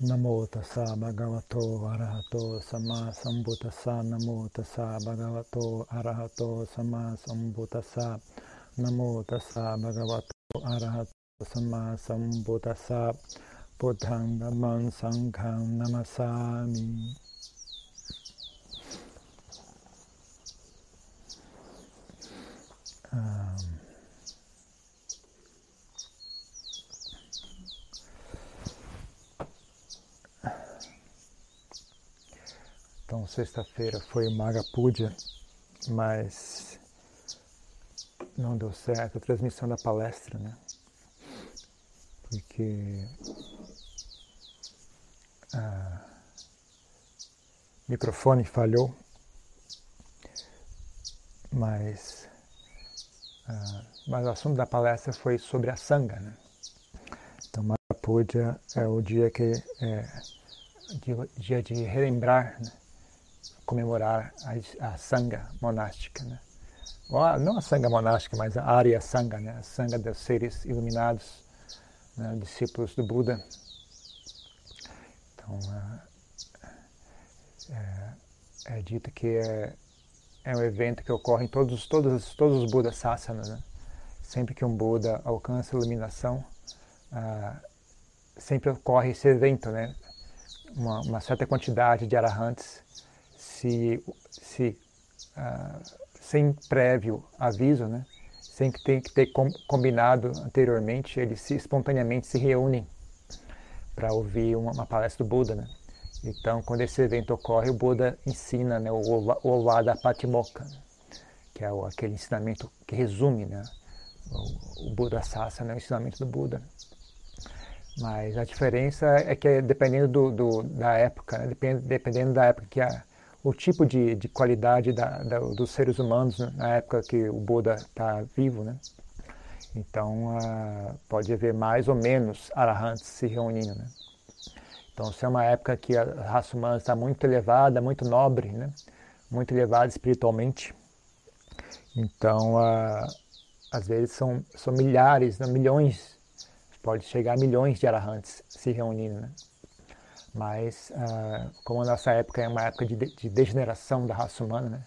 Namo tassa bhagavato arahato sama sambuddhassa Namo tassa bhagavato arahato sama sambuddhassa Namo tassa bhagavato arahato sama sambuddhassa Buddhang dhammam sangham namasami um, Então, sexta-feira foi Maga Puja, mas não deu certo a transmissão da palestra, né? Porque o microfone falhou, mas, mas o assunto da palestra foi sobre a sanga, né? Então, Maga Puja é o dia que é dia de relembrar, né? Comemorar a, a sanga monástica, né? não a sanga monástica, mas a área sanga, né? a sanga dos seres iluminados, né? discípulos do Buda. Então, é, é, é dito que é, é um evento que ocorre em todos, todos, todos os Buda Sasanas. Né? Sempre que um Buda alcança a iluminação, ah, sempre ocorre esse evento, né? Uma, uma certa quantidade de arahants se, se uh, sem prévio aviso, né? sem que ter que ter combinado anteriormente, eles se, espontaneamente se reúnem para ouvir uma, uma, palestra do Buda. Né? Então, quando esse evento ocorre, o Buda ensina né, o Ovada Patimokkha, que é o, aquele ensinamento que resume né, o, o Buda Sasa, né, o ensinamento do Buda. Mas a diferença é que dependendo do, do da época, né, dependendo da época que a, o tipo de, de qualidade da, da, dos seres humanos na época que o Buda está vivo, né? Então, uh, pode haver mais ou menos arahants se reunindo, né? Então, se é uma época que a raça humana está muito elevada, muito nobre, né? Muito elevada espiritualmente, então, uh, às vezes são, são milhares, né? milhões, pode chegar a milhões de arahants se reunindo, né? Mas, uh, como a nossa época é uma época de, de, degeneração da raça humana, né?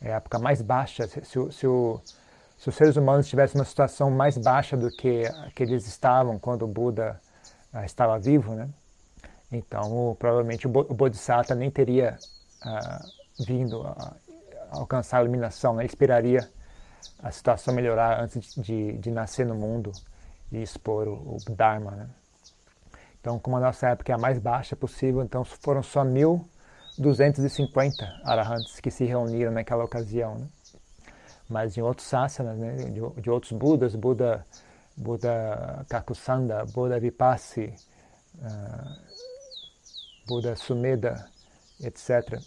é a época mais baixa, se, se, se, o, se, os seres humanos estivessem uma situação mais baixa do que, que eles estavam quando o Buda uh, estava vivo, né? então o, provavelmente o, o Bodhisattva nem teria uh, vindo a, a, alcançar a iluminação, né? esperaria a situação melhorar antes de, de, de nascer no mundo e expor o, o Dharma. Né? Então, como a nossa época é a mais baixa possível, então foram só 1.250 arahants que se reuniram naquela ocasião. Né? Mas em outros sasanas, né, de, de, outros Budas, Buda, Buda Kakusanda, Buda Vipassi, uh, Buda Sumeda, etc.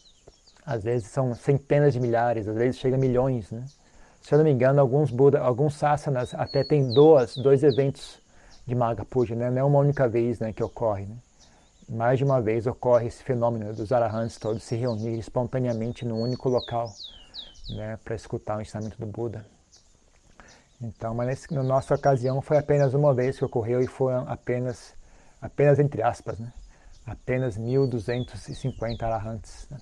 Às vezes são centenas de milhares, às vezes chega a milhões. Né? Se eu não me engano, alguns Buda, alguns sasanas até têm dois, dois eventos de Maga Puja, né? não é uma única vez né, que ocorre. Né? Mais de uma vez ocorre esse fenômeno dos arahants todos se reunirem espontaneamente num único local né, para escutar o ensinamento do Buda. Então, mas nesse, na nossa ocasião foi apenas uma vez que ocorreu e foi apenas, apenas entre aspas, né? apenas 1.250 arahants. Né?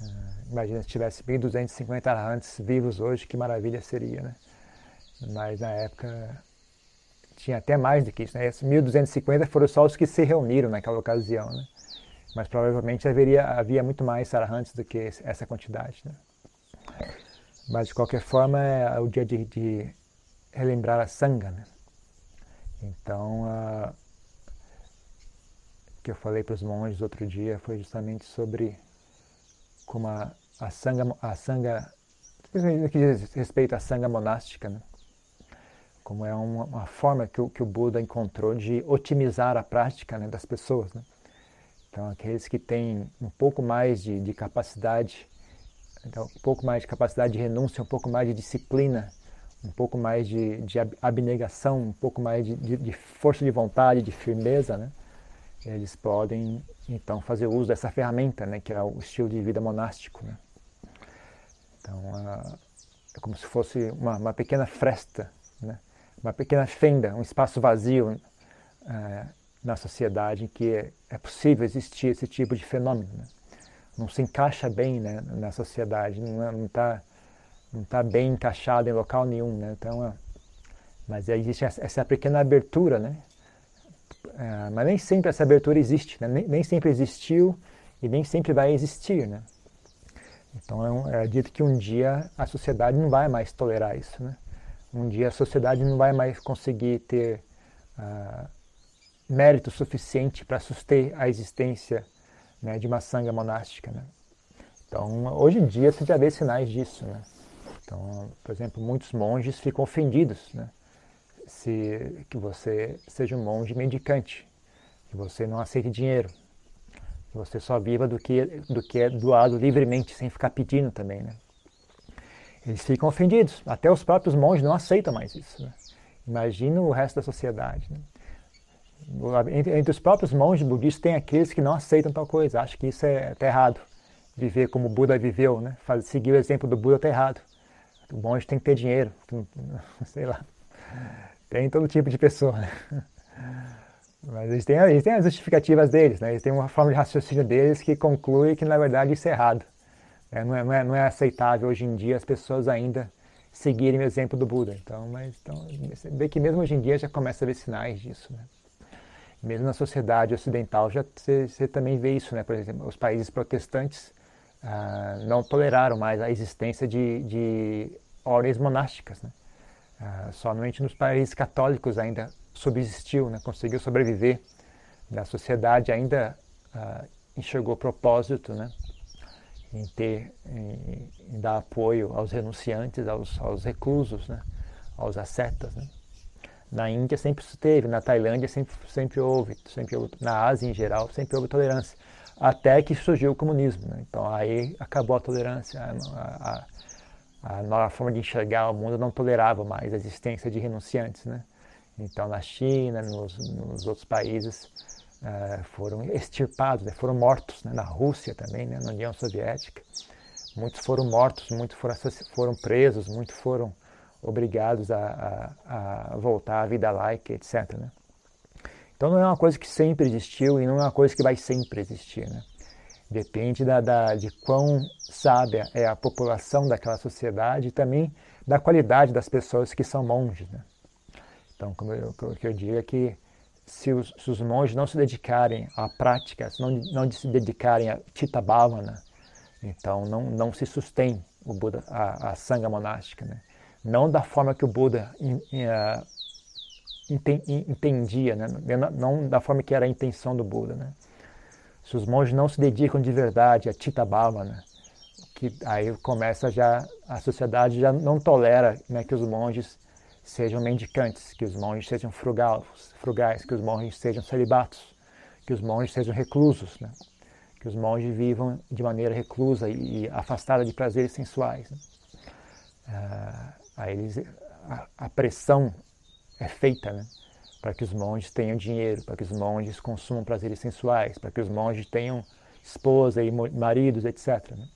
Uh, imagina se tivesse 1.250 arahants vivos hoje, que maravilha seria, né? Mas na época tinha até mais do que isso, né? 1.250 foram só os que se reuniram naquela ocasião, né? Mas provavelmente haveria, havia muito mais sarahantes do que essa quantidade, né? Mas de qualquer forma é o dia de, de relembrar a sanga, né? Então, uh, o que eu falei para os monges outro dia foi justamente sobre como a, a sanga, a sanga, que diz respeito à sanga monástica, né? Como é uma, uma forma que o, que o Buda encontrou de otimizar a prática né, das pessoas. Né? Então, aqueles que têm um pouco mais de, de capacidade, então, um pouco mais de capacidade de renúncia, um pouco mais de disciplina, um pouco mais de, de abnegação, um pouco mais de, de, força de vontade, de firmeza, né? eles podem então fazer uso dessa ferramenta, né? que é o estilo de vida monástico. Né? Então, é como se fosse uma, uma pequena fresta? Uma pequena fenda, um espaço vazio uh, na sociedade em que é, é possível existir esse tipo de fenômeno. Né? Não se encaixa bem né, na sociedade, não está é, não tá bem encaixado em local nenhum. Né? Então, é, mas existe essa pequena abertura, né? É, mas nem sempre essa abertura existe, né? nem, nem, sempre existiu e nem sempre vai existir. Né? Então é, é dito que um dia a sociedade não vai mais tolerar isso. Né? Um dia a sociedade não vai mais conseguir ter uh, mérito suficiente para suster a existência né, de uma sanga monástica. Né? Então, hoje em dia você já vê sinais disso. Né? Então, por exemplo, muitos monges ficam ofendidos né? se que você seja um monge mendicante, que você não aceite dinheiro, que você só viva do que, do que é doado livremente, sem ficar pedindo também. Né? Eles ficam ofendidos. Até os próprios monges não aceitam mais isso. Né? Imagina o resto da sociedade. Né? Entre, entre, os próprios monges budistas tem aqueles que não aceitam tal coisa, acham que isso é, é errado. Viver como o Buda viveu, né? Faz, seguir o exemplo do Buda está errado. O monge tem que ter dinheiro, sei lá. Tem todo tipo de pessoa. Né? Mas eles têm, eles têm as justificativas deles, né? eles têm uma forma de raciocínio deles que conclui que na verdade isso é errado. É, não, é, não, é, não é aceitável hoje em dia as pessoas ainda seguirem o exemplo do Buda. Então, mas, então, você vê que mesmo hoje em dia já começa a ver sinais disso. Né? Mesmo na sociedade ocidental já você, você também vê isso, né? Por exemplo, os países protestantes ah, não toleraram mais a existência de, de ordens monásticas, né? Ah, somente nos países católicos ainda subsistiu, né, conseguiu sobreviver. A sociedade ainda ah, enxergou propósito né, em, ter, em, em, dar apoio aos renunciantes, aos, aos reclusos, né, aos ascetas. Né. Na Índia sempre se teve, na Tailândia sempre, sempre houve, sempre houve, na Ásia em geral sempre houve tolerância, até que surgiu o comunismo. Né. Então aí acabou a tolerância, a, a, a nova forma de enxergar o mundo não tolerava mais a existência de renunciantes. Né? Então, na China, nos, nos outros países, uh, foram extirpados, né? foram mortos. Né? Na Rússia também, né? na União Soviética. Muitos foram mortos, muitos foram, foram presos, muitos foram obrigados a, a, a, voltar à vida laica, etc. Né? Então, não é uma coisa que sempre existiu e não é uma coisa que vai sempre existir. Né? Depende da, da, de quão sábia é a população daquela sociedade e também da qualidade das pessoas que são monges. Né? Então, como eu, eu digo é que se os, se os, monges não se dedicarem à prática, se não, não se dedicarem a Tita Bhavana, então não, não se sustém o Buda, a, a sanga monástica. Né? Não da forma que o Buda in, in, uh, entendia, né? não da forma que era a intenção do Buda. Né? se os monges não se dedicam de verdade a Tita Bhavana, que aí começa já a sociedade já não tolera né, que os monges sejam mendicantes, que os monges sejam frugais, frugais, que os monges sejam celibatos, que os monges sejam reclusos, né? que os monges vivam de maneira reclusa e afastada de prazeres sensuais. Né? Ah, aí eles, a, a, pressão é feita, né? para que os monges tenham dinheiro, para que os monges consumam prazeres sensuais, para que os monges tenham esposa e maridos, etc. Né?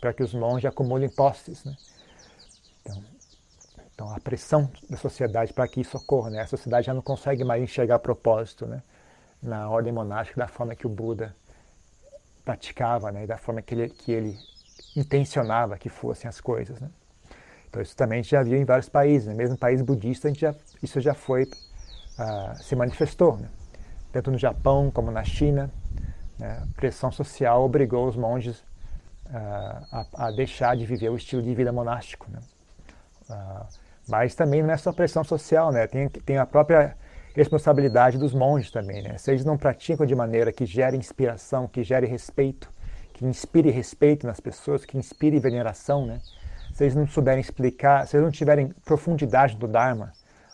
para que os monges acumulem posses. Né? Então, então, a pressão da sociedade para que isso ocorra. Né? A sociedade já não consegue mais enxergar propósito né? na ordem monástica da forma que o Buda praticava, né? da forma que ele, que ele intencionava que fossem as coisas. Né? Então, isso também a gente já viu em vários países. Né? Mesmo país budista, a gente já, isso já foi ah, se manifestou. Né? Tanto no Japão como na China, né? a pressão social obrigou os monges ah, a, a, deixar de viver o estilo de vida monástico. Né? Ah, mas também não é só pressão social, né? tem, tem a própria responsabilidade dos monges também. Né? Se eles não praticam de maneira que gere inspiração, que gere respeito, que inspire respeito nas pessoas, que inspire veneração, né? se eles não souberem explicar, se eles não tiverem profundidade do Dharma,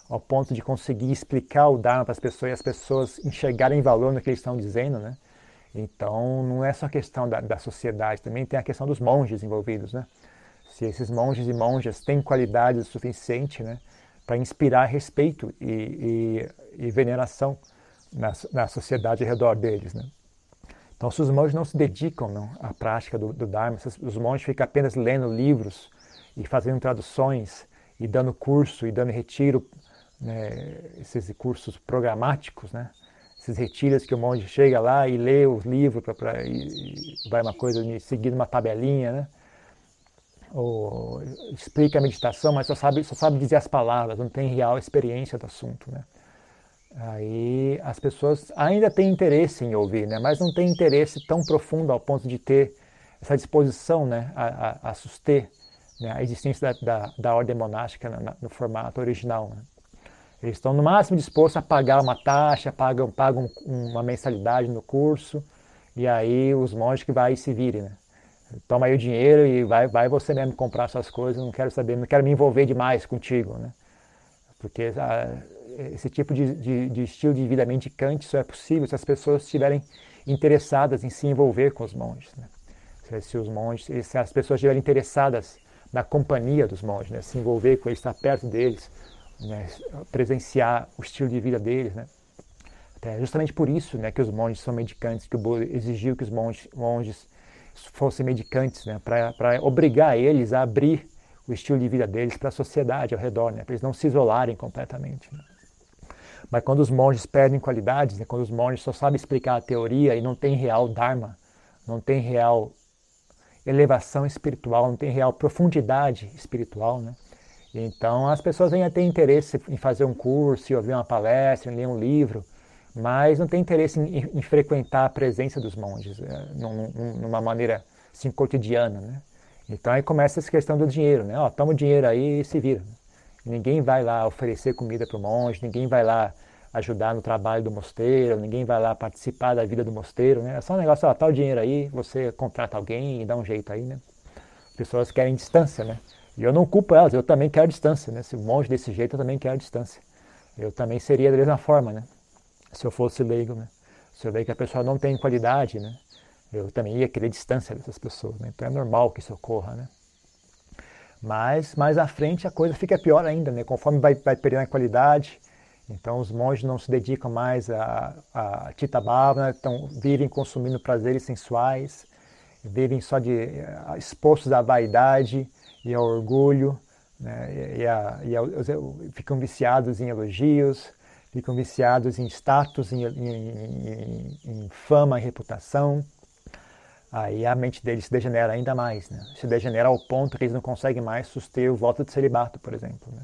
ao ponto de conseguir explicar o Dharma para as pessoas e as pessoas enxergarem valor no que eles estão dizendo, né? Então, não é só questão da, da sociedade, também tem a questão dos monges envolvidos, né? Se esses monges e monjas têm qualidade suficiente, né, para inspirar respeito e, e, e veneração na, na, sociedade ao redor deles, né? Então, se os monges não se dedicam não, à prática do, do Dharma, se os monges ficam apenas lendo livros e fazendo traduções e dando curso e dando retiro né, esses cursos programáticos, né, esses retiros que o monge chega lá e lê os livros pra, pra, e, vai uma coisa seguindo uma tabelinha, né? Ou explica a meditação, mas só sabe, só sabe dizer as palavras, não tem real experiência do assunto, né? Aí as pessoas ainda têm interesse em ouvir, né? Mas não tem interesse tão profundo ao ponto de ter essa disposição, né? A, a, a suster né? a existência da, da, da ordem monástica no, formato original. Né? Eles estão no máximo dispostos a pagar uma taxa, pagam, pagam uma mensalidade no curso, e aí os monges que vai se virem. Né? Toma aí o dinheiro e vai, vai você mesmo comprar suas coisas, não quero saber, não quero me envolver demais contigo. Né? Porque ah, esse tipo de, de, de, estilo de vida mendicante só é possível se as pessoas estiverem interessadas em se envolver com os monges. Né? Se, se, os monges, se as pessoas estiverem interessadas na companhia dos monges, né? se envolver com eles, estar perto deles, né, presenciar o estilo de vida deles, né? Justamente por isso, né, que os monges são medicantes, que o Buda exigiu que os monges, monges fossem medicantes, né, para obrigar eles a abrir o estilo de vida deles para a sociedade ao redor, né, para eles não se isolarem completamente. Né. Mas quando os monges perdem qualidades, né, quando os monges só sabem explicar a teoria e não tem real dharma, não tem real elevação espiritual, não tem real profundidade espiritual, né? Então as pessoas vêm a ter interesse em fazer um curso, em ouvir uma palestra, em ler um livro, mas não tem interesse em, em frequentar a presença dos monges, é, num, numa maneira assim, cotidiana. Né? Então aí começa essa questão do dinheiro, né? Ó, toma o dinheiro aí e se vira. Ninguém vai lá oferecer comida para o monge, ninguém vai lá ajudar no trabalho do mosteiro, ninguém vai lá participar da vida do mosteiro, né? É só um negócio, ó, tá o dinheiro aí, você contrata alguém e dá um jeito aí, né? As pessoas querem distância, né? E eu não culpo elas, eu também quero distância, né? Se um monge desse jeito, eu também quero distância. Eu também seria da mesma forma, né? Se eu fosse leigo, né? Se eu ver que a pessoa não tem qualidade, né? Eu também ia querer distância dessas pessoas, né? Então é normal que isso ocorra, né? Mas mais à frente a coisa fica pior ainda, né? Conforme vai, vai perdendo a qualidade, então os monges não se dedicam mais a, a Tita Bhavana, então vivem consumindo prazeres sensuais, vivem só de eh, expostos à vaidade, e ao orgulho, né? e, a, e a, ficam viciados em elogios, ficam viciados em status, em, em, em, fama, em reputação. Aí a mente deles se degenera ainda mais, né? se degenera ao ponto que eles não conseguem mais suster o voto de celibato, por exemplo. Né?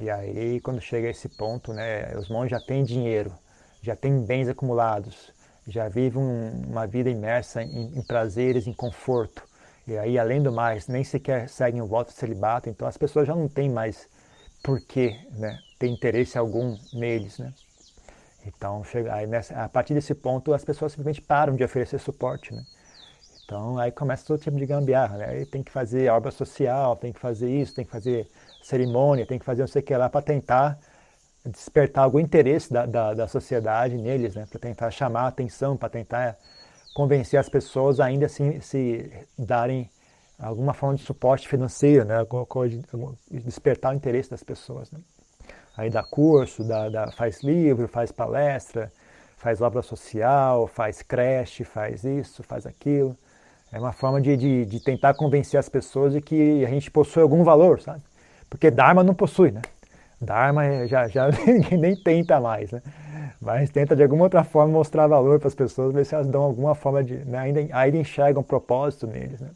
E aí, quando chega a esse ponto, né, os monges já têm dinheiro, já têm bens acumulados, já vivem um, uma vida imersa em, em prazeres, em conforto. E aí, além do mais, nem sequer seguem o voto de celibato, então as pessoas já não têm mais porquê né, ter interesse algum neles. Né? Então, chega, aí nessa, a partir desse ponto, as pessoas simplesmente param de oferecer suporte. Né? Então, aí começa todo tipo de gambiarra. Né? Aí tem que fazer obra social, tem que fazer isso, tem que fazer cerimônia, tem que fazer não sei o que lá para tentar despertar algum interesse da, da, da sociedade neles, né? para tentar chamar a atenção, para tentar convencer as pessoas ainda assim se darem alguma forma de suporte financeiro, né? despertar o interesse das pessoas. Né? Aí dá curso, dá, dá, faz livro, faz palestra, faz obra social, faz creche, faz isso, faz aquilo. É uma forma de, de, de tentar convencer as pessoas de que a gente possui algum valor, sabe? Porque Dharma não possui, né? Dharma é, já, já ninguém nem tenta mais, né? mas tenta de alguma outra forma mostrar valor para as pessoas, ver se elas dão alguma forma de. Né, ainda, ainda enxergam um propósito neles. Né?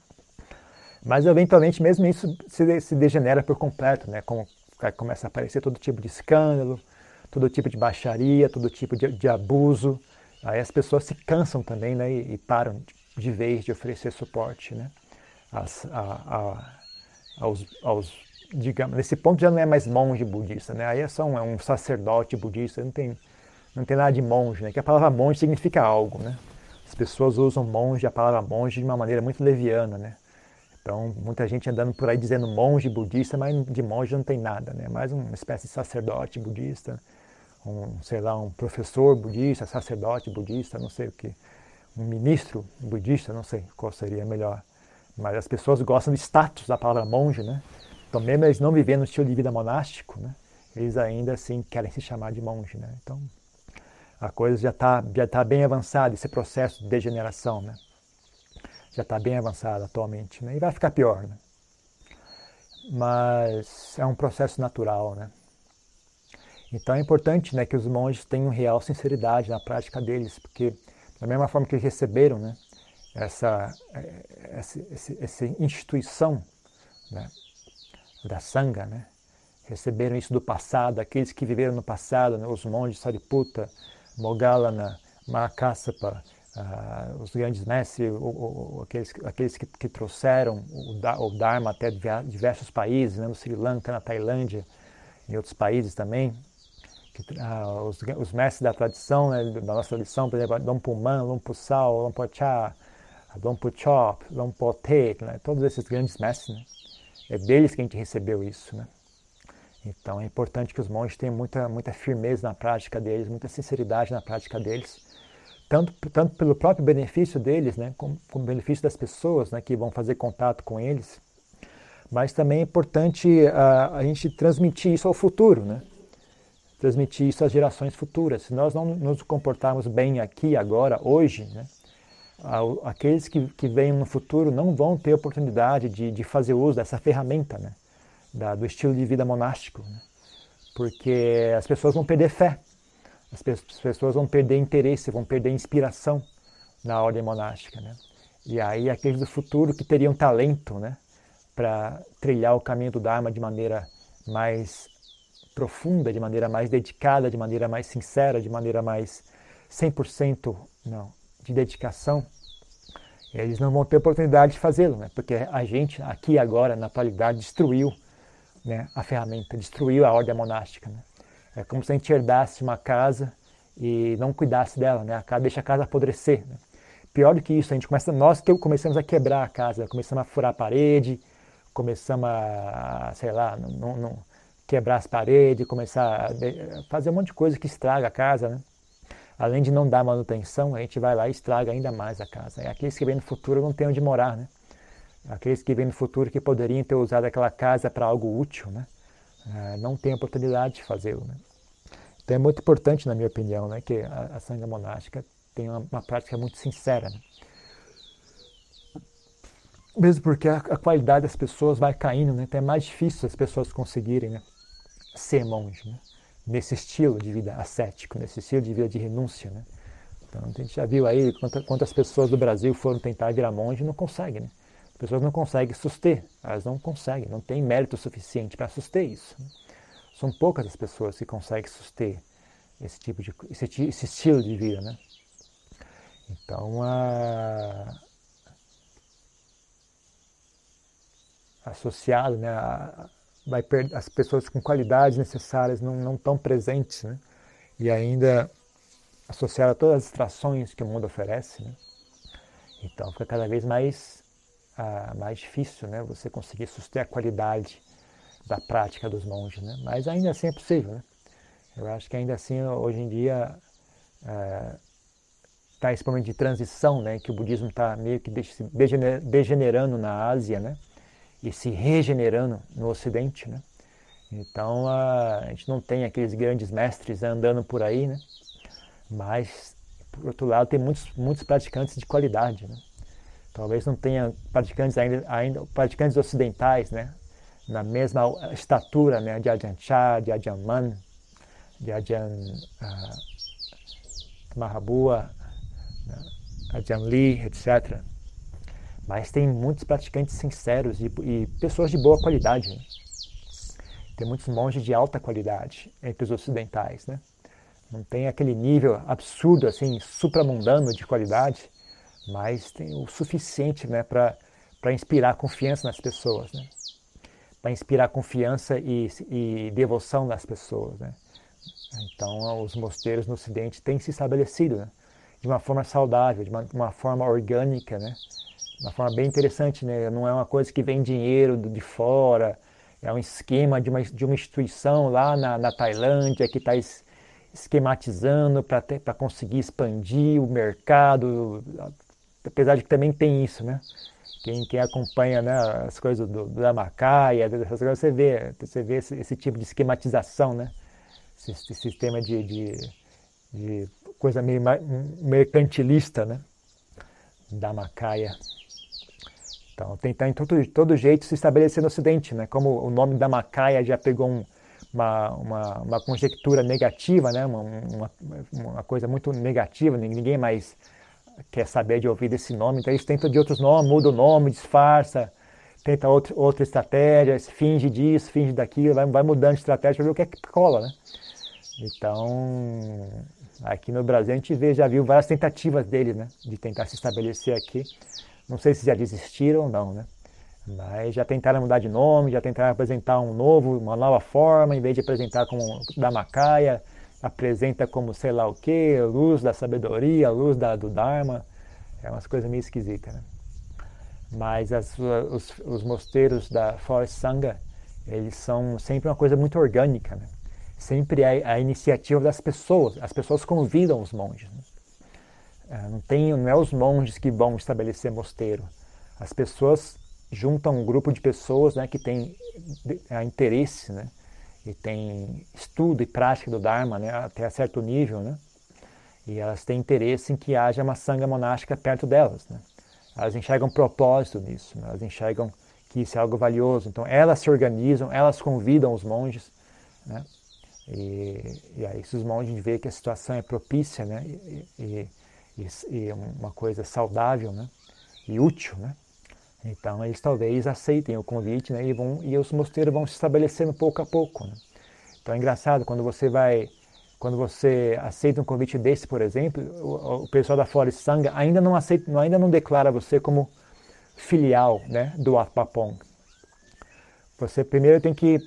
Mas eventualmente mesmo isso se, se degenera por completo, né? Como, começa a aparecer todo tipo de escândalo, todo tipo de baixaria, todo tipo de, de abuso. Aí as pessoas se cansam também né? e, e param de vez de oferecer suporte né? As, a, a, aos, aos digamos, nesse ponto já não é mais monge budista, né? Aí é só um, é um sacerdote budista, não tem não tem nada de monge, né? Que a palavra monge significa algo, né? As pessoas usam monge, a palavra monge, de uma maneira muito leviana, né? Então, muita gente andando por aí dizendo monge budista, mas de monge não tem nada, né? Mais uma espécie de sacerdote budista, um, sei lá, um professor budista, sacerdote budista, não sei o que, um ministro budista, não sei qual seria melhor. Mas as pessoas gostam do status da palavra monge, né? Então, mesmo eles não vivendo um estilo de vida monástico, né? Eles ainda assim querem se chamar de monge, né? Então, a coisa já está já tá bem avançada, esse processo de degeneração, né? Já está bem avançado atualmente, né? E vai ficar pior, né? Mas é um processo natural, né? Então é importante né, que os monges tenham real sinceridade na prática deles, porque da mesma forma que receberam né, essa, essa, essa instituição né, da Sangha, né, receberam isso do passado, aqueles que viveram no passado, né, os monges Sariputta, Moggallana, Mahakassapa, uh, os grandes mestres, aqueles, aqueles que, que trouxeram o, o, Dharma até diversos países, né, no Sri Lanka, na Tailândia, em outros países também, que, uh, os, os, mestres da tradição, né, da nossa tradição, por exemplo, Dom Puman, Lumpur Sal, Lumpur Cha, Lumpur Chop, Lumpur Te, né, todos esses grandes mestres, né, é deles que a gente recebeu isso, né. Então é importante que os monges tenham muita, muita firmeza na prática deles, muita sinceridade na prática deles, tanto, tanto pelo próprio benefício deles, né, como, como benefício das pessoas né, que vão fazer contato com eles, mas também é importante uh, a gente transmitir isso ao futuro, né? transmitir isso às gerações futuras. Se nós não nos comportarmos bem aqui, agora, hoje, né? aqueles que, que vêm no futuro não vão ter oportunidade de, de fazer uso dessa ferramenta. Né? da, do estilo de vida monástico, né? porque as pessoas vão perder fé, as, pe as pessoas vão perder interesse, vão perder inspiração na ordem monástica. Né? E aí aqueles do futuro que teriam talento né, para trilhar o caminho do Dharma de maneira mais profunda, de maneira mais dedicada, de maneira mais sincera, de maneira mais 100% não, de dedicação, eles não vão ter oportunidade de fazê-lo, né? porque a gente aqui agora, na atualidade, destruiu né, a ferramenta, destruiu a ordem monástica. Né? É como se a gente herdasse uma casa e não cuidasse dela, né? deixa a casa apodrecer. Né? Pior do que isso, a gente começa, nós que começamos a quebrar a casa, começamos a furar a parede, começamos a, sei lá, não, não, quebrar as paredes, começar a fazer um monte de coisa que estraga a casa, né? Além de não dar manutenção, a gente vai lá e estraga ainda mais a casa. E aqueles que vêm no futuro não têm onde morar, né? aqueles que vêm no futuro que poderiam ter usado aquela casa para algo útil, né? Uh, não têm oportunidade de fazê-lo. Né? Então é muito importante, na minha opinião, né, que a, a monástica tenha uma, uma, prática muito sincera. Né? Mesmo porque a, a, qualidade das pessoas vai caindo, né? então é mais difícil as pessoas conseguirem né, ser monge, né? nesse estilo de vida ascético, nesse estilo de vida de renúncia. Né? Então a gente já viu aí quantas, quantas pessoas do Brasil foram tentar virar monge e não conseguem. Né? As pessoas não conseguem suster, elas não conseguem, não têm mérito suficiente para suster isso. São poucas as pessoas que conseguem suster esse tipo de esse, esse estilo de vida, né? Então a associado, né, a, vai as pessoas com qualidades necessárias não, não estão presentes, né? E ainda associado a todas as distrações que o mundo oferece, né? Então fica cada vez mais ah, mais difícil, né? Você conseguir suster a qualidade da prática dos monges, né? Mas ainda assim é possível, né? Eu acho que ainda assim hoje em dia está ah, esse momento de transição, né? Que o budismo está meio que degenerando na Ásia, né? E se regenerando no Ocidente, né? Então a gente não tem aqueles grandes mestres andando por aí, né? Mas por outro lado tem muitos muitos praticantes de qualidade, né? Talvez não tenha praticantes ainda, ainda praticantes ocidentais, né? Na mesma estatura, né? De Ajahn Chah, de Ajahn Man, de Ajahn uh, Mahabua, né? Ajahn Lee, etc. Mas tem muitos praticantes sinceros e, e pessoas de boa qualidade. Né? Tem muitos monges de alta qualidade entre os ocidentais, né? Não tem aquele nível absurdo, assim, supramundano de qualidade, mas tem o suficiente né, para inspirar confiança nas pessoas, né? Para inspirar confiança e, e, devoção nas pessoas. Né? Então, os mosteiros no Ocidente têm se estabelecido né? de uma forma saudável, de uma, uma, forma orgânica, né? uma forma bem interessante. Né? Não é uma coisa que vem dinheiro de fora, é um esquema de uma, de uma instituição lá na, na Tailândia que está esquematizando para conseguir expandir o mercado, apesar de que também tem isso, né? Quem, quem acompanha né, as coisas do, do Dhammakaya, essas coisas, você vê, você vê esse, esse tipo de esquematização, né? Esse, esse sistema de, de, de, coisa meio mercantilista, né? Dhammakaya. Então, tentar em todo, todo jeito se estabelecer no Ocidente, né? Como o nome Dhammakaya já pegou um, uma, uma, uma conjectura negativa, né? Uma, uma, uma, coisa muito negativa, ninguém mais quer saber de ouvir esse nome, então eles tentam de outros nomes, muda o nome, disfarça, tenta outro, outra estratégia, finge disso, finge daquilo, vai, vai mudando de estratégia para ver o que é que cola, né? Então, aqui no Brasil a gente vê, já viu várias tentativas deles, né? De tentar se estabelecer aqui. Não sei se já desistiram ou não, né? Mas já tentaram mudar de nome, já tentaram apresentar um novo, uma nova forma, em vez de apresentar como da Macaia, apresenta como sei lá o que, luz da sabedoria, luz da, do Dharma. É umas coisas meio esquisitas, né? Mas as, os, os mosteiros da Forest Sangha, eles são sempre uma coisa muito orgânica, né? Sempre é a iniciativa das pessoas. As pessoas convidam os monges. Né? É, não, tem, não é os monges que vão estabelecer mosteiro. As pessoas junta um grupo de pessoas né, que tem interesse né, e tem estudo e prática do Dharma né, até certo nível, né, e elas têm interesse em que haja uma sanga monástica perto delas. Né. Elas enxergam propósito nisso, né, elas enxergam que isso é algo valioso. Então elas se organizam, elas convidam os monges, né, e, e aí se os monges veem que a situação é propícia né, e, e, e, e uma coisa saudável né, e útil, né, então eles talvez aceitem o convite né, e, vão, e os mosteiros vão se estabelecendo pouco a pouco. Né? Então é engraçado quando você vai, quando você aceita um convite desse, por exemplo, o, o pessoal da Forest Sangha ainda não aceita, ainda não declara você como filial né, do Atpapong. Você primeiro tem que,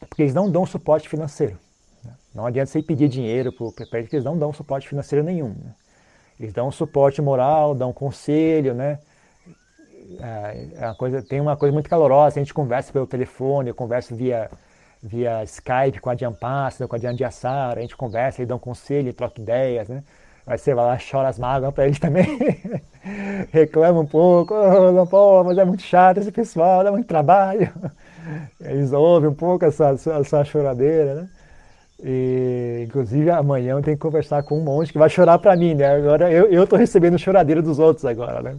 porque eles não dão suporte financeiro. Né? Não adianta você pedir dinheiro para o eles não dão suporte financeiro nenhum. Né? Eles dão suporte moral, dão conselho, né? É, é uma coisa, tem uma coisa muito calorosa, a gente conversa pelo telefone, eu converso via, via Skype com a Diampassa, com a Diandiassara, a gente conversa, eles dão conselho, troca ideias, né? Aí você vai lá, chora as mágoas para eles também, reclama um pouco, oh, pô, mas é muito chato esse pessoal, dá muito trabalho. Eles ouvem um pouco essa, essa choradeira, né? E, inclusive amanhã eu tenho que conversar com um monte que vai chorar para mim, né? Agora eu, eu tô recebendo choradeira dos outros agora, né?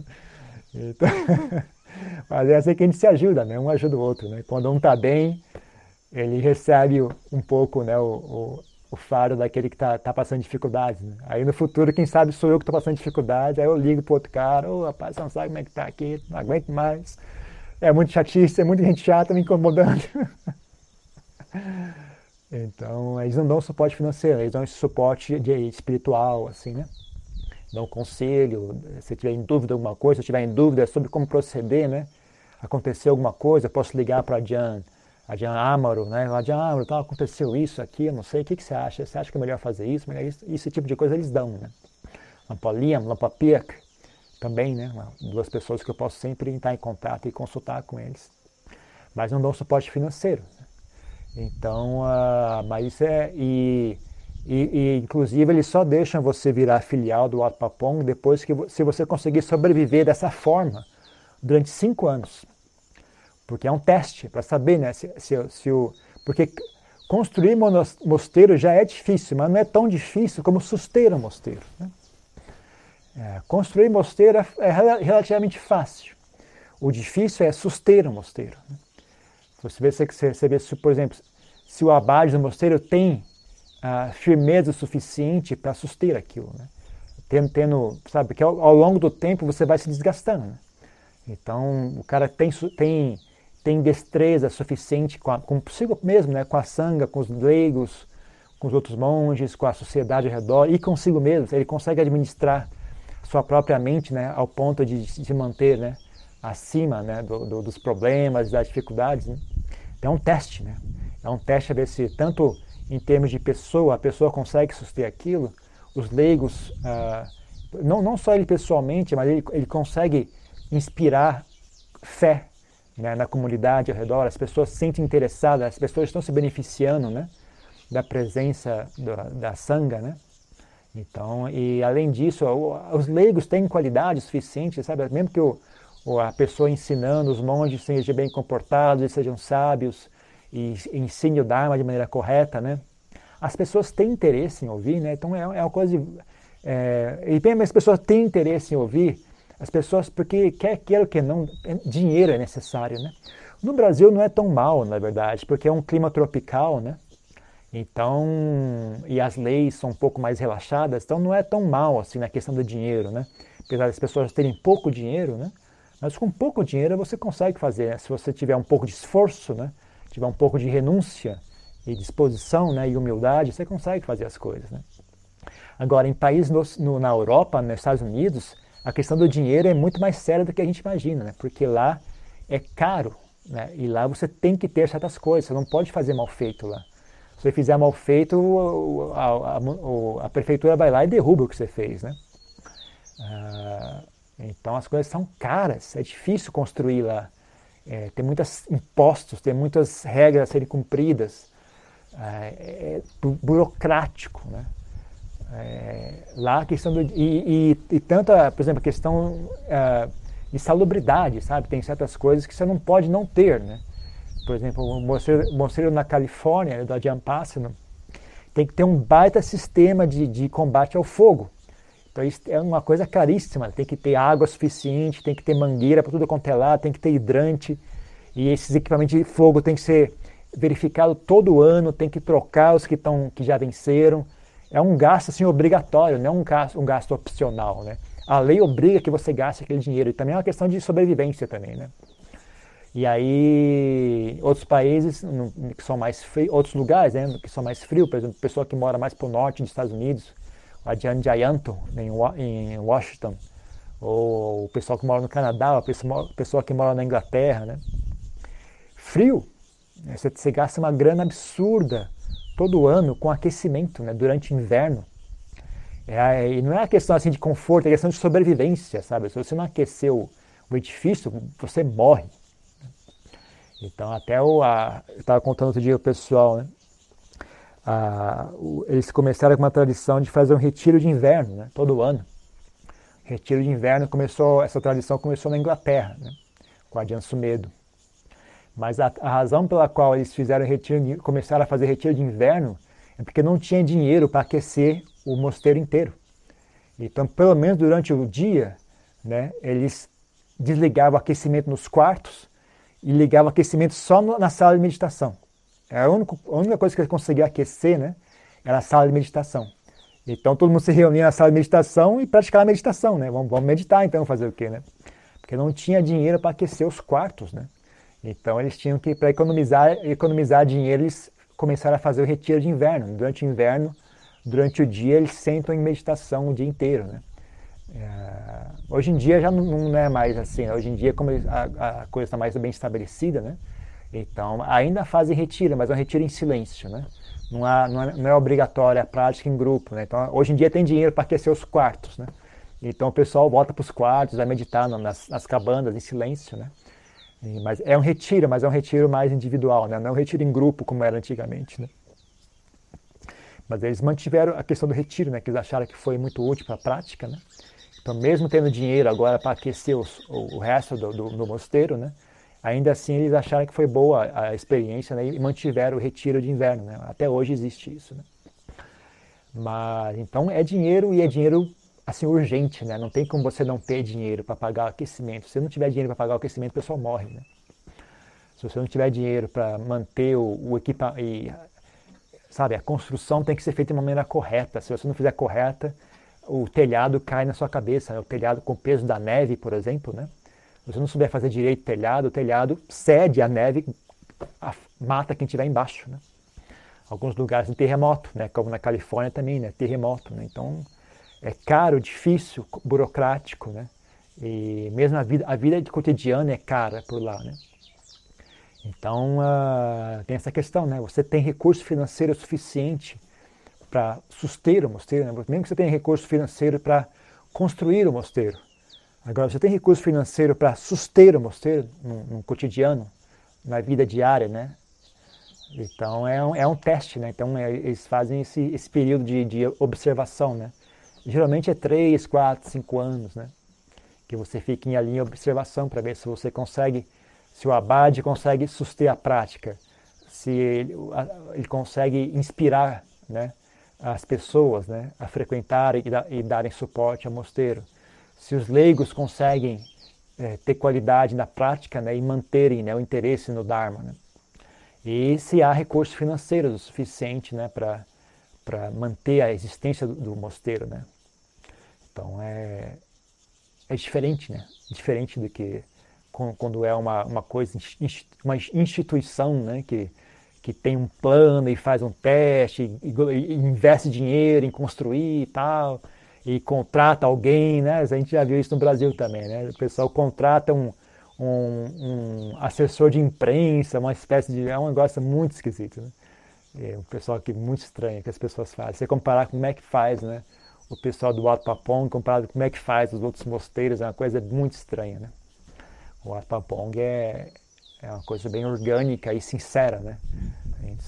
Então, mas é assim que a gente se ajuda, né? Um ajuda o outro, né? Quando um está bem, ele recebe um pouco, né? O, o, o faro daquele que está tá passando dificuldades. Né? Aí no futuro, quem sabe sou eu que estou passando dificuldade, aí eu ligo pro outro cara, ô oh, rapaz, você não sabe como é que tá aqui, não aguento mais. É muito chatice, é muita gente chata me incomodando. então, eles não dão suporte financeiro, eles dão esse suporte de, espiritual, assim, né? Dar um conselho, se tiver em dúvida alguma coisa, se tiver em dúvida sobre como proceder, né? Aconteceu alguma coisa, posso ligar para a Jan, a Jan Amaro, né? A Jan Amaro, então, aconteceu isso aqui, eu não sei, o que, que você acha? Você acha que é melhor fazer isso? Melhor isso? Esse tipo de coisa eles dão, né? Lampaliam, Lampapirk, também, né? Duas pessoas que eu posso sempre entrar em contato e consultar com eles. Mas não dão suporte financeiro. Né? Então, uh, mas isso é... E, e, e, inclusive eles só deixam você virar filial do Atpapong depois que se você conseguir sobreviver dessa forma durante cinco anos. Porque é um teste para saber, né? Se, se, se, o, porque construir mosteiro já é difícil, mas não é tão difícil como suster um mosteiro. Né? É, construir mosteiro é, é, relativamente fácil. O difícil é suster um mosteiro. Né? Você vê, você, você vê por exemplo, se o abade do mosteiro tem a firmeza suficiente para suster aquilo, né? Tendo, tendo, sabe, que ao, ao, longo do tempo você vai se desgastando. Né? Então o cara tem, tem, tem destreza suficiente com, a, consigo mesmo, né? com a sanga, com os leigos, com os outros monges, com a sociedade ao redor e consigo mesmo. Ele consegue administrar sua própria mente né? ao ponto de se manter né? acima né? Do, do, dos problemas, das dificuldades. Né? Então é um teste. Né? É um teste a ver se tanto em termos de pessoa, a pessoa consegue suster aquilo, os leigos, ah, não, não só ele pessoalmente, mas ele, ele consegue inspirar fé né, na comunidade ao redor, as pessoas se sentem interessadas, as pessoas estão se beneficiando né, da presença do, da sanga, né? Então, e além disso, os leigos têm qualidade suficiente, sabe? Mesmo que o, a pessoa ensinando, os monges sejam bem comportados, eles sejam sábios, e ensine o Dharma de maneira correta, né? As pessoas têm interesse em ouvir, né? Então é, é uma coisa de, é, e bem, as pessoas têm interesse em ouvir, as pessoas porque quer queira que não, é, dinheiro é necessário, né? No Brasil não é tão mal, na verdade, porque é um clima tropical, né? Então, e as leis são um pouco mais relaxadas, então não é tão mal assim na questão do dinheiro, né? Apesar das pessoas terem pouco dinheiro, né? Mas com pouco dinheiro você consegue fazer, né? se você tiver um pouco de esforço, né? Tiver um pouco de renúncia e disposição, né? E humildade, você consegue fazer as coisas, né? Agora, em países no, no, na Europa, nos Estados Unidos, a questão do dinheiro é muito mais séria do que a gente imagina, né? Porque lá é caro, né? E lá você tem que ter certas coisas, você não pode fazer mal feito lá. Se você fizer mal feito, a, a, a, prefeitura vai lá e derruba o que você fez, né? Ah, então as coisas são caras, é difícil construir lá. É, tem muitos impostos, tem muitas regras a serem cumpridas. É, é burocrático, né? É, lá a questão do e, e, e por exemplo, a questão é, de salubridade, sabe? Tem certas coisas que você não pode não ter, né? por exemplo, o mosteiro, mosteiro na Califórnia, do Adjampassano, tem que ter um baita sistema de, de combate ao fogo. Então isso é uma coisa caríssima, tem que ter água suficiente, tem que ter mangueira para tudo quanto é lá, tem que ter hidrante, e esses equipamentos de fogo tem que ser verificado todo ano, tem que trocar os que, tão, que já venceram. É um gasto assim, obrigatório, não é um gasto, um gasto opcional. Né? A lei obriga que você gaste aquele dinheiro. E também é uma questão de sobrevivência também. Né? E aí, outros países que são mais frios, outros lugares né, que são mais frios, por exemplo, pessoa que mora mais para o norte dos Estados Unidos, a Jan Jayanto, em Washington, ou o pessoal que mora no Canadá, a pessoa que mora na Inglaterra, né? Frio, né, você, você gasta uma grana absurda todo ano com aquecimento, né, durante o inverno. É, e não é uma questão assim de conforto, é questão de sobrevivência, sabe? Se você não aqueceu o edifício, você morre. Então, até o, a, eu estava contando outro dia o pessoal, né? A, o, eles começaram com uma tradição de fazer um retiro de inverno, né? Todo ano. Retiro de inverno começou, essa tradição começou na Inglaterra, né? Com Adian Sumedo. Mas a, a, razão pela qual eles fizeram retiro, começaram a fazer retiro de inverno é porque não tinha dinheiro para aquecer o mosteiro inteiro. Então, pelo menos durante o dia, né? Eles desligavam o aquecimento nos quartos e ligava o aquecimento só na sala de meditação. Era a, única, a única coisa que ele conseguia aquecer né, era a sala de meditação. Então todo mundo se reunia na sala de meditação e praticava a meditação, né? Vamos, vamos meditar então, fazer o quê, né? Porque não tinha dinheiro para aquecer os quartos, né? Então eles tinham que, para economizar, economizar dinheiro, eles começaram a fazer o retiro de inverno. Durante o inverno, durante o dia, eles sentam em meditação o dia inteiro, né? É, hoje em dia já não, não, é mais assim, né? hoje em dia como a, a coisa está mais bem estabelecida, né? Então ainda fazem retiro, mas é um retiro em silêncio, né? Não, há, não, é, não é obrigatória a prática em grupo, né? Então hoje em dia tem dinheiro para aquecer os quartos, né? Então o pessoal volta para os quartos, vai meditar nas, nas cabanas em silêncio, né? E, mas é um retiro, mas é um retiro mais individual, né? Não é um retiro em grupo como era antigamente, né? Mas eles mantiveram a questão do retiro, né? Que eles acharam que foi muito útil para a prática, né? Então, mesmo tendo dinheiro agora para aquecer os, o, o, resto do, do, do, mosteiro, né, ainda assim eles acharam que foi boa a experiência né, e mantiveram o retiro de inverno. Né? Até hoje existe isso. Né? Mas então é dinheiro e é dinheiro assim urgente, né? Não tem como você não ter dinheiro para pagar o aquecimento. Se você não tiver dinheiro para pagar o aquecimento, o pessoal morre, né? Se você não tiver dinheiro para manter o, o equipamento, sabe, a construção tem que ser feita de uma maneira correta. Se você não fizer correta, o telhado cai na sua cabeça, né? o telhado com o peso da neve, por exemplo, né? Se você não souber fazer direito telhado, o telhado cede a neve, a, mata quem estiver embaixo, né? Alguns lugares tem terremoto, né? Como na Califórnia também, né? Terremoto, né? Então é caro, difícil, burocrático, né? E mesmo a vida, a vida cotidiana é cara por lá, né? Então uh, tem essa questão, né? Você tem recurso financeiro suficiente para suster o mosteiro, né? mesmo que você tenha recurso financeiro para construir o mosteiro. Agora, você tem recurso financeiro para suster o mosteiro no, no, cotidiano, na vida diária, né? Então é um, é um teste, né? Então é, eles fazem esse, esse período de, de observação, né? Geralmente é três, quatro, cinco anos, né? Que você fica em linha de observação para ver se você consegue, se o abade consegue suster a prática, se ele, ele consegue inspirar, né? as pessoas né, a frequentarem e, da, e, darem suporte ao mosteiro. Se os leigos conseguem é, ter qualidade na prática né, e manterem né, o interesse no Dharma. Né. E se há recursos financeiros o suficiente né, para manter a existência do, do mosteiro. Né? Então é, é diferente, né? Diferente do que quando é uma, uma coisa, uma instituição né, que, que tem um plano e faz um teste, e, e investe dinheiro em construir e tal, e contrata alguém, né? A gente já viu isso no Brasil também, né? O pessoal contrata um, um, um assessor de imprensa, uma espécie de. É um negócio muito esquisito, né? É um pessoal que muito estranho que as pessoas fazem. Você comparar com como é que faz, né? O pessoal do Alto Papong comparado com como é que faz os outros mosteiros, é uma coisa muito estranha, né? O Alto Papong é, é uma coisa bem orgânica e sincera, né?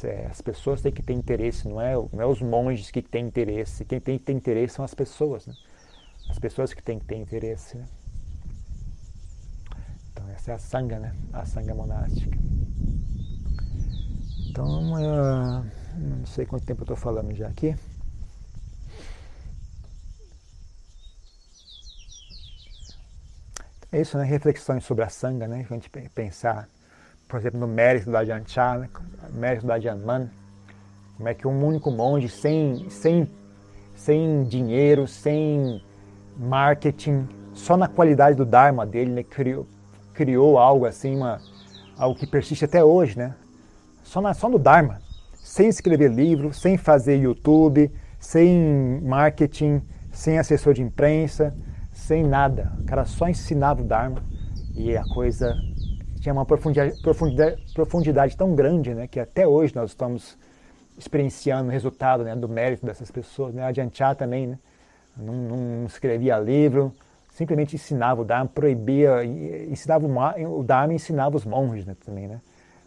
É, as pessoas têm que ter interesse, não é, não é os monges que têm interesse. Quem tem que ter interesse são as pessoas, né? As pessoas que têm que ter interesse, né? Então essa é a sanga, né? A sanga monástica. Então, uh, não sei quanto tempo eu estou falando já aqui. É isso, né? Reflexões sobre a sanga, né? A gente pensar, por exemplo, no mérito da Ajahn Chah, né? mérito da Ajahn Man. Como é que um único monge, sem, sem, sem dinheiro, sem marketing, só na qualidade do Dharma dele, né? criou, criou algo assim, uma, algo que persiste até hoje, né? Só, na, só no Dharma, sem escrever livro, sem fazer YouTube, sem marketing, sem assessor de imprensa, sem nada. O cara só ensinava o Dharma e a coisa tinha uma profundidade, profundidade, profundidade tão grande né, que até hoje nós estamos experienciando o resultado né, do mérito dessas pessoas. Né? A Janchá também né? não, não, escrevia livro, simplesmente ensinava o Dharma, proibia, ensinava o Dharma e ensinava os monges né, também. Né?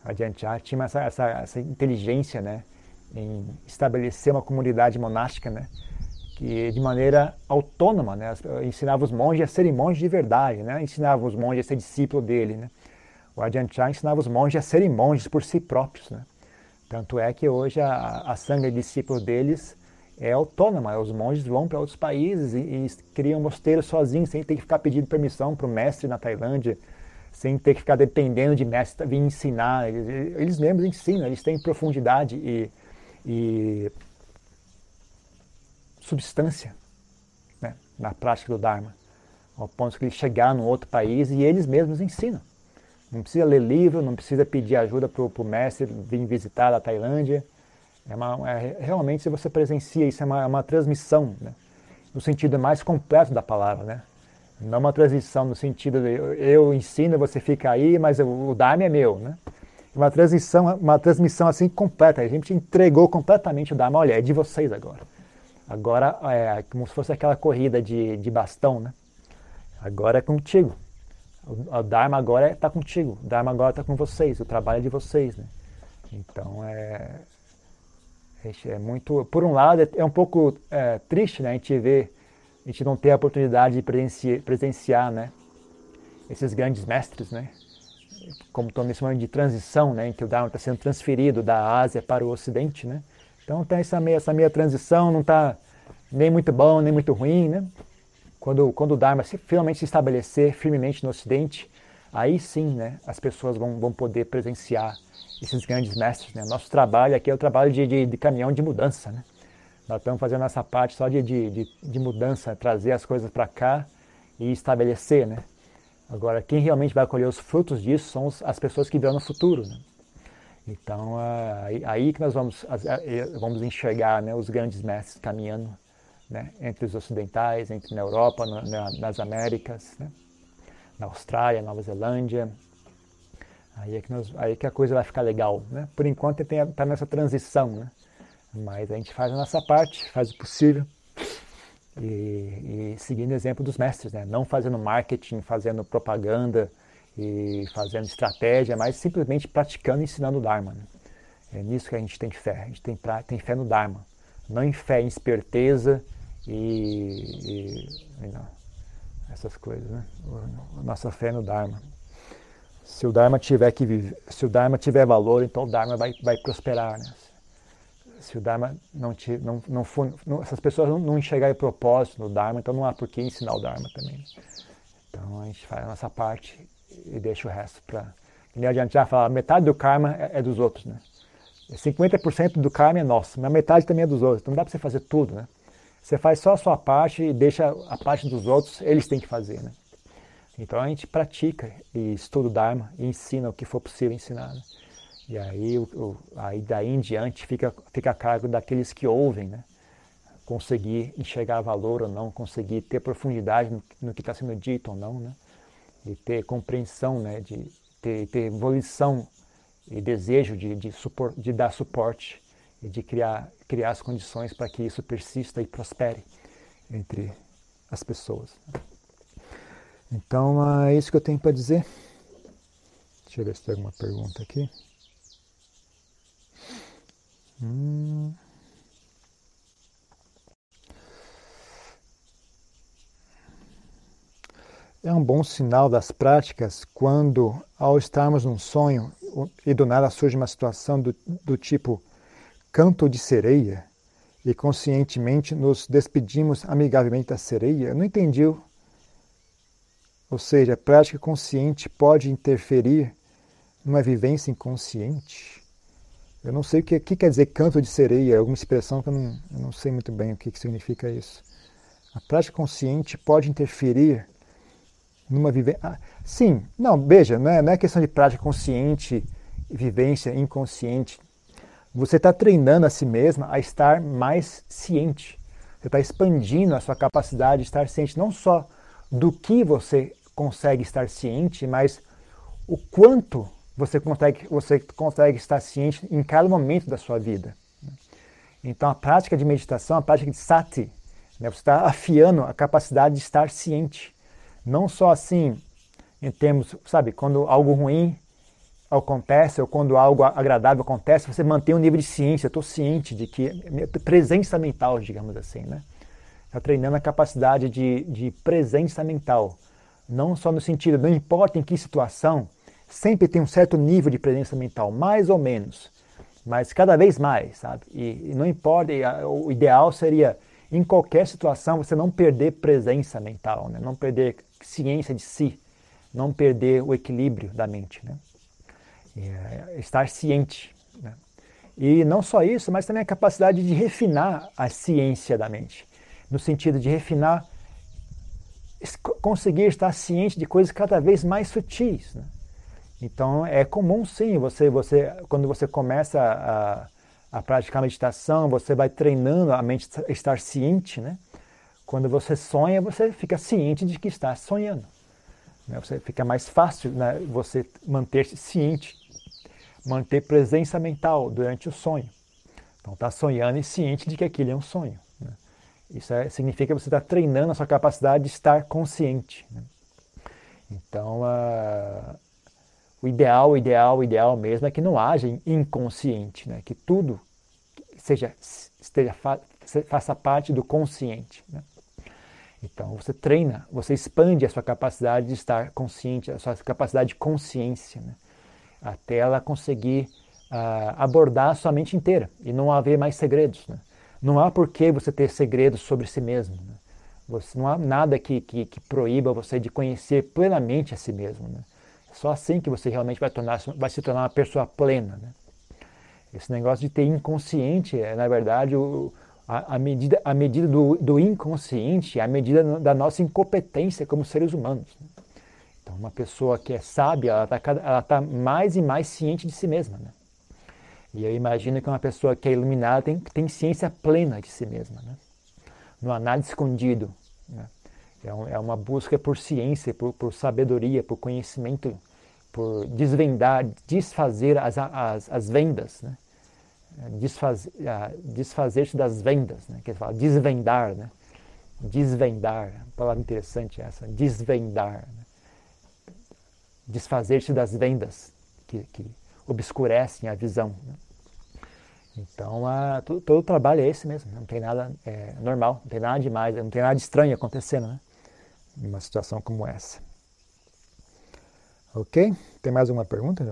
A Janchá tinha essa, essa, essa inteligência né, em estabelecer uma comunidade monástica né, que de maneira autônoma, né? ensinava os monges a serem monges de verdade, né? ensinava os monges a ser discípulo dele. Né? O Ajahn Chah ensinava os monges a serem monges por si próprios. Né? Tanto é que hoje a, a sangue de discípulo deles é autônoma, os monges vão para outros países e, e criam mosteiros sozinhos, sem ter que ficar pedindo permissão para o mestre na Tailândia, sem ter que ficar dependendo de mestre vir ensinar. Eles, eles mesmos ensinam, eles têm profundidade e, e substância né, na prática do Dharma, ao ponto que eles chegaram no outro país e eles mesmos ensinam. Não precisa ler livro, não precisa pedir ajuda para o mestre vir visitar a Tailândia. É, uma, é realmente, se você presencia isso, é uma, é uma transmissão, né, no sentido mais completo da palavra. Né? Não uma transmissão no sentido de eu, eu ensino, você fica aí, mas o, o Dharma é meu. Né? Uma transmissão, uma transmissão assim completa. A gente entregou completamente o Dharma. Olha, é de vocês agora. Agora é como se fosse aquela corrida de, de bastão, né? Agora é contigo. O, Dharma agora está contigo. O Dharma agora está com vocês. O trabalho é de vocês, né? Então é, é, é muito. Por um lado é, é um pouco é, triste, né? A gente ver, a gente não ter a oportunidade de presenciar, presenciar, né? Esses grandes mestres, né? Como estou me chamando de transição, né? Em que o Dharma está sendo transferido da Ásia para o Ocidente, né? Então tem essa meia, essa meia transição, não está nem muito bom, nem muito ruim, né? Quando, quando o Dharma se, finalmente se estabelecer firmemente no Ocidente, aí sim né, as pessoas vão, vão poder presenciar esses grandes mestres. Né? Nosso trabalho aqui é o trabalho de, de, de caminhão de mudança. Né? Nós estamos fazendo essa parte só de, de, de mudança, trazer as coisas para cá e estabelecer. Né? Agora, quem realmente vai colher os frutos disso são as pessoas que virão no futuro. Né? Então, aí, aí que nós vamos, vamos enxergar né, os grandes mestres caminhando né, entre os ocidentais, entre na Europa, na, nas Américas, né, na Austrália, Nova Zelândia. Aí é, que nós, aí é que a coisa vai ficar legal. Né? Por enquanto está nessa transição, né? mas a gente faz a nossa parte, faz o possível. E, e seguindo o exemplo dos mestres, né? não fazendo marketing, fazendo propaganda, e fazendo estratégia, mas simplesmente praticando e ensinando o Dharma. Né? É nisso que a gente tem fé. A gente tem, pra, tem fé no Dharma. Não em fé em esperteza e, e, essas coisas. Né? Nossa fé no Dharma. Se o Dharma tiver que viver, se o Dharma tiver valor, então o Dharma vai, vai prosperar. Né? Se o Dharma não, te, não, não for, não, essas pessoas não, não enxergarem propósito no Dharma, então não há por que ensinar o Dharma também. Então a gente faz a nossa parte e deixa o resto para Nem adianta falar, metade do karma é, é dos outros, né? 50% do karma é nosso, mas metade também é dos outros. Então não dá para você fazer tudo, né? Você faz só a sua parte e deixa a parte dos outros, eles têm que fazer, né? Então a gente pratica e estuda o Dharma e ensina o que for possível ensinar. Né? E aí, o, aí daí em diante fica, fica a cargo daqueles que ouvem, né? conseguir enxergar valor ou não, conseguir ter profundidade no, no que está sendo dito ou não, né? e ter compreensão, né? de ter, ter evolução e desejo de, de, supor, de dar suporte e de criar, criar as condições para que isso persista e prospere entre as pessoas. Então é isso que eu tenho para dizer. Deixa eu ver se tem alguma pergunta aqui. Hum. É um bom sinal das práticas quando, ao estarmos num sonho e do nada surge uma situação do, do tipo canto de sereia e conscientemente nos despedimos amigavelmente da sereia. Não entendi. Ou seja, a prática consciente pode interferir numa vivência inconsciente. Eu não sei o que, que quer dizer canto de sereia, é alguma expressão que eu não, eu não sei muito bem o que, que significa isso. A prática consciente pode interferir numa vivência. Ah, sim, não, veja, não é, não é questão de prática consciente e vivência inconsciente. Você está treinando a si mesma a estar mais ciente. Você está expandindo a sua capacidade de estar ciente, não só do que você consegue estar ciente, mas o quanto você consegue, você consegue estar ciente em cada momento da sua vida. Então, a prática de meditação, a prática de sati, né, você está afiando a capacidade de estar ciente. Não só assim, em termos, sabe, quando algo ruim acontece ou quando algo agradável acontece, você mantém um nível de ciência. Estou ciente de que presença mental, digamos assim, né? Está treinando a capacidade de, de presença mental. Não só no sentido, não importa em que situação, sempre tem um certo nível de presença mental, mais ou menos, mas cada vez mais, sabe? E, e não importa, o ideal seria, em qualquer situação, você não perder presença mental, né? não perder ciência de si, não perder o equilíbrio da mente, né? É, estar ciente. Né? E não só isso, mas também a capacidade de refinar a ciência da mente, no sentido de refinar, conseguir estar ciente de coisas cada vez mais sutis. Né? Então é comum sim, você, você quando você começa a, a praticar meditação, você vai treinando a mente a estar ciente, né? Quando você sonha, você fica ciente de que está sonhando. Né? Você fica mais fácil né, você manter-se ciente, manter presença mental durante o sonho. Então, está sonhando e ciente de que aquilo é um sonho. Né? Isso é, significa que você está treinando a sua capacidade de estar consciente. Né? Então, uh, o ideal, o ideal, o ideal mesmo é que não haja inconsciente, né? que tudo seja, esteja, faça parte do consciente. Né? Então você treina, você expande a sua capacidade de estar consciente, a sua capacidade de consciência, né? Até ela conseguir uh, abordar a sua mente inteira e não haver mais segredos. Né? Não há por que você ter segredos sobre si mesmo. Né? Você, não há nada que, que, que, proíba você de conhecer plenamente a si mesmo. Né? É só assim que você realmente vai, tornar, vai se tornar uma pessoa plena. Né? Esse negócio de ter inconsciente é, na verdade, o, a, a medida, a medida do, do inconsciente, a medida da nossa incompetência como seres humanos. Né? Então, uma pessoa que é sábia, ela está tá mais e mais ciente de si mesma. Né? E eu imagino que uma pessoa que é iluminada tem, tem ciência plena de si mesma. Né? Não há nada escondido. Né? É, um, é, uma busca por ciência, por, por, sabedoria, por conhecimento, por desvendar, desfazer as, as, as vendas. Né? desfazer, desfazer-se das vendas, né? que fala desvendar, né? desvendar, palavra interessante essa, desvendar, né? Desfazer-se das vendas que, que, obscurecem a visão. Né? Então, a, todo, todo, o trabalho é esse mesmo, não tem nada é, normal, não tem nada demais, não tem nada estranho acontecendo, né? Em uma situação como essa. Ok? Tem mais alguma pergunta?